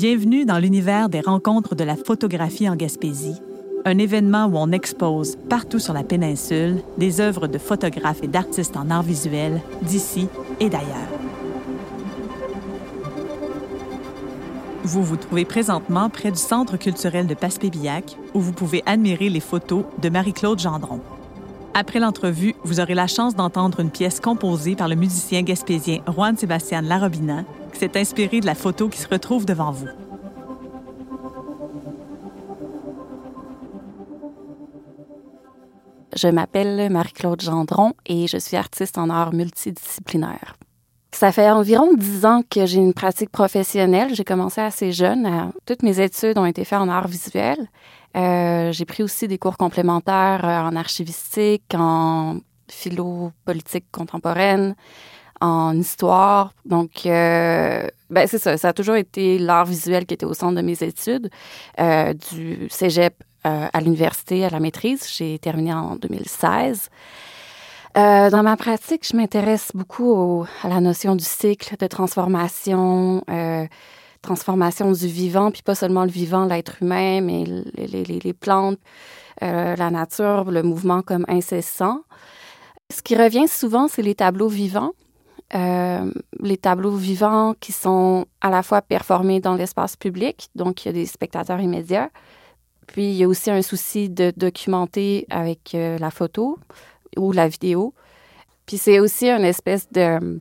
Bienvenue dans l'univers des rencontres de la photographie en Gaspésie, un événement où on expose partout sur la péninsule des œuvres de photographes et d'artistes en art visuel d'ici et d'ailleurs. Vous vous trouvez présentement près du Centre culturel de Passepébiac où vous pouvez admirer les photos de Marie-Claude Gendron. Après l'entrevue, vous aurez la chance d'entendre une pièce composée par le musicien gaspésien Juan Sébastien Larobina qui s'est inspiré de la photo qui se retrouve devant vous. Je m'appelle Marie-Claude Gendron et je suis artiste en art multidisciplinaire. Ça fait environ dix ans que j'ai une pratique professionnelle. J'ai commencé assez jeune. Toutes mes études ont été faites en art visuel. Euh, j'ai pris aussi des cours complémentaires en archivistique, en philo politique contemporaine, en histoire. Donc, euh, ben c'est ça. Ça a toujours été l'art visuel qui était au centre de mes études, euh, du cégep euh, à l'université, à la maîtrise. J'ai terminé en 2016. Euh, dans ma pratique, je m'intéresse beaucoup à la notion du cycle de transformation, euh, transformation du vivant, puis pas seulement le vivant, l'être humain, mais les, plantes, euh, la nature, le mouvement comme incessant. Ce qui revient souvent, c'est les tableaux vivants. Les tableaux vivants qui sont à la fois performés dans l'espace public, donc il y a des spectateurs immédiats, puis il y a aussi un souci de documenter avec la photo ou la vidéo. Puis c'est aussi une espèce de,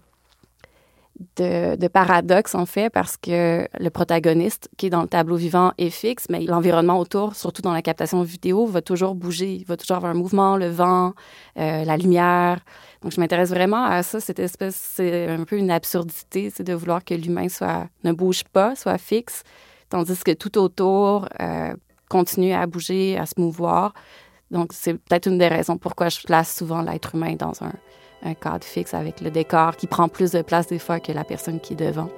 de, paradoxe, en fait, parce que le protagoniste qui est dans le tableau vivant est fixe, mais l'environnement autour, surtout dans la captation vidéo, va toujours bouger. Il va toujours avoir un mouvement, le vent, euh, la lumière. Donc, je m'intéresse vraiment à ça, cette espèce, c'est un peu une absurdité, c'est de vouloir que l'humain ne bouge pas, soit fixe, tandis que tout autour euh, continue à bouger, à se mouvoir. Donc, c'est peut-être une des raisons pourquoi je place souvent l'être humain dans un, cadre fixe avec le décor qui prend plus de place des fois que la personne qui est devant.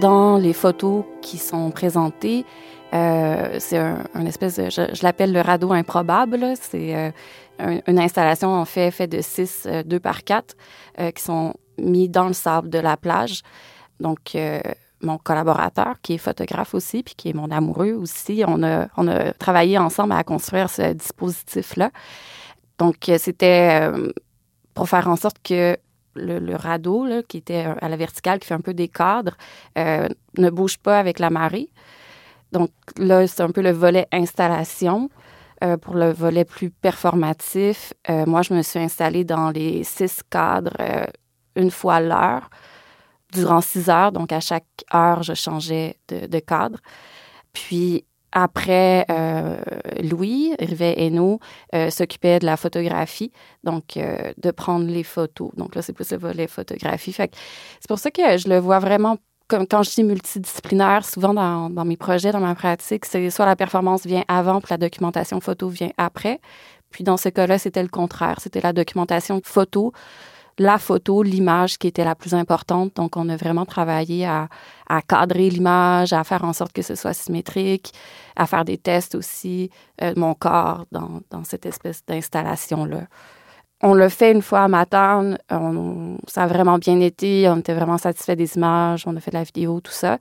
Dans les photos qui sont présentées, euh, c'est un, espèce de, je, l'appelle le radeau improbable. C'est euh, un, une installation en fait faite de 6, euh, 2 par 4, euh, qui sont mis dans le sable de la plage. Donc, euh, mon collaborateur, qui est photographe aussi, puis qui est mon amoureux aussi, on a, on a travaillé ensemble à construire ce dispositif-là. Donc, euh, c'était pour faire en sorte que le, radeau, là, qui était à la verticale, qui fait un peu des cadres, euh, ne bouge pas avec la marée. Donc là, c'est un peu le volet installation. Euh, pour le volet plus performatif, euh, moi, je me suis installée dans les six cadres euh, une fois l'heure, durant six heures. Donc, à chaque heure, je changeais de, cadre. Puis, après, euh, Louis Rivet-Hainaut euh, s'occupait de la photographie, donc euh, de prendre les photos. Donc là, c'est plus le volet photographie. C'est pour ça que je le vois vraiment comme quand je dis multidisciplinaire, souvent dans, dans mes projets, dans ma pratique, c'est soit la performance vient avant, puis la documentation photo vient après. Puis dans ce cas-là, c'était le contraire. C'était la documentation photo la photo, l'image qui était la plus importante. Donc, on a vraiment travaillé à, à cadrer l'image, à faire en sorte que ce soit symétrique, à faire des tests aussi euh, mon corps dans, dans cette espèce d'installation-là. On l'a fait une fois à Matane. On, ça a vraiment bien été. On était vraiment satisfait des images. On a fait de la vidéo, tout ça.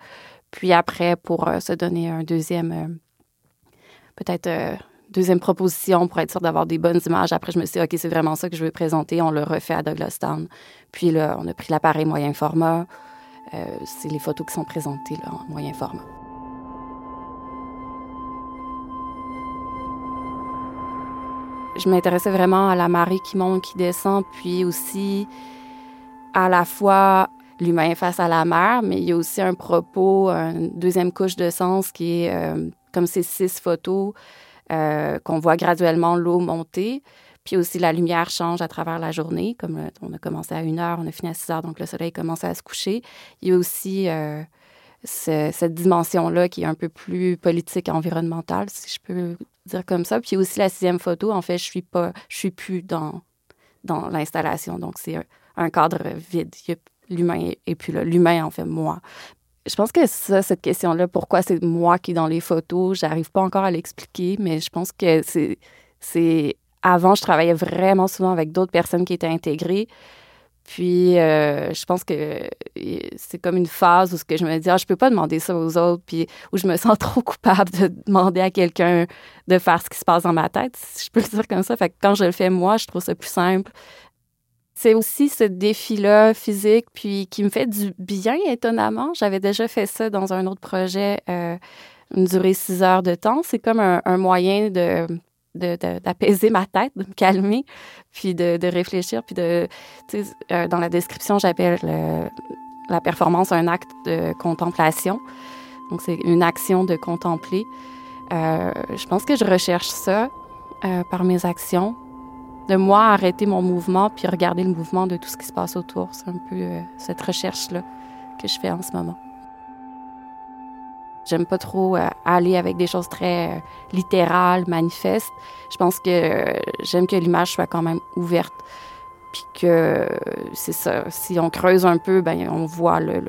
Puis après, pour euh, se donner un deuxième, euh, peut-être deuxième proposition pour être sûr d'avoir des bonnes images. Après, je me suis dit, OK, c'est vraiment ça que je veux présenter. On le refait à Douglastown. Puis là, on a pris l'appareil moyen format. Euh, c'est les photos qui sont présentées en moyen format. Je m'intéressais vraiment à la marée qui monte, qui descend, puis aussi à la fois l'humain face à la mer, mais il y a aussi un propos, une deuxième couche de sens qui est euh, comme ces six photos euh, qu'on voit graduellement l'eau monter. Puis aussi, la lumière change à travers la journée. Comme on a commencé à une heure, on a fini à 6 heures, donc le soleil commence à se coucher. Il y a aussi euh, ce, cette dimension-là qui est un peu plus politique, environnementale, si je peux dire comme ça. Puis aussi la sixième photo, en fait, je suis pas, je suis plus dans, dans l'installation. Donc, c'est un, un, cadre vide. L'humain est plus là. L'humain, en fait, moi. Je pense que ça, cette question-là, pourquoi c'est moi qui est dans les photos, j'arrive pas encore à l'expliquer, mais je pense que c'est, avant, je travaillais vraiment souvent avec d'autres personnes qui étaient intégrées. Puis, euh, je pense que c'est comme une phase où ce que je me dis, ah, je peux pas demander ça aux autres, puis où je me sens trop coupable de demander à quelqu'un de faire ce qui se passe dans ma tête, si je peux le dire comme ça. Fait que quand je le fais moi, je trouve ça plus simple. C'est aussi ce défi-là physique, puis qui me fait du bien, étonnamment. J'avais déjà fait ça dans un autre projet, euh, durée six heures de temps. C'est comme un moyen de d'apaiser ma tête, de me calmer, puis de, réfléchir, puis de, euh, dans la description, j'appelle la performance un acte de contemplation. Donc, c'est une action de contempler. Euh, je pense que je recherche ça euh, par mes actions, de moi arrêter mon mouvement, puis regarder le mouvement de tout ce qui se passe autour. C'est un peu cette recherche-là que je fais en ce moment. J'aime pas trop euh, aller avec des choses très euh, littérales, manifestes. Je pense que euh, j'aime que l'image soit quand même ouverte. Puis que c'est ça. Si on creuse un peu, ben on voit le,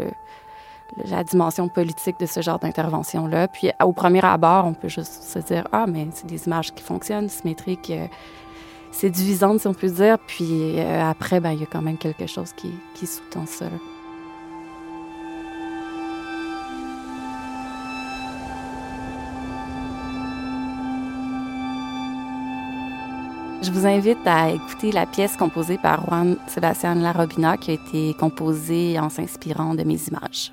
la dimension politique de ce genre d'intervention-là. Puis au premier abord, on peut juste se dire Ah, mais c'est des images qui fonctionnent, symétriques, séduisantes, si on peut dire. Puis après, ben, il y a quand même quelque chose qui, qui sous-tend ça. Je vous invite à écouter la pièce composée par Juan Sébastien Larobina qui a été composée en s'inspirant de mes images.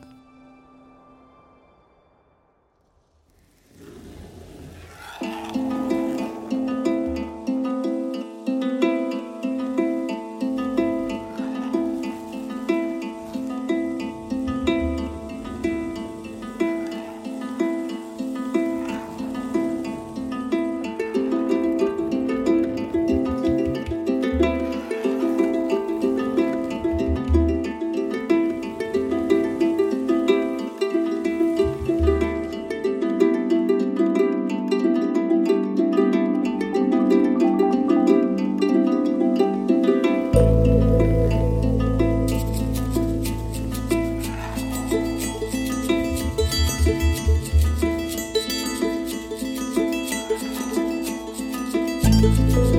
Photo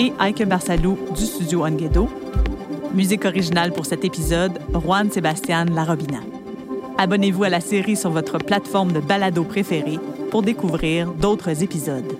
et Ike Barsalou du studio Onguedo. Musique originale pour cet épisode, Juan Sébastien Larobina. Abonnez-vous à la série sur votre plateforme de balado préférée pour découvrir d'autres épisodes.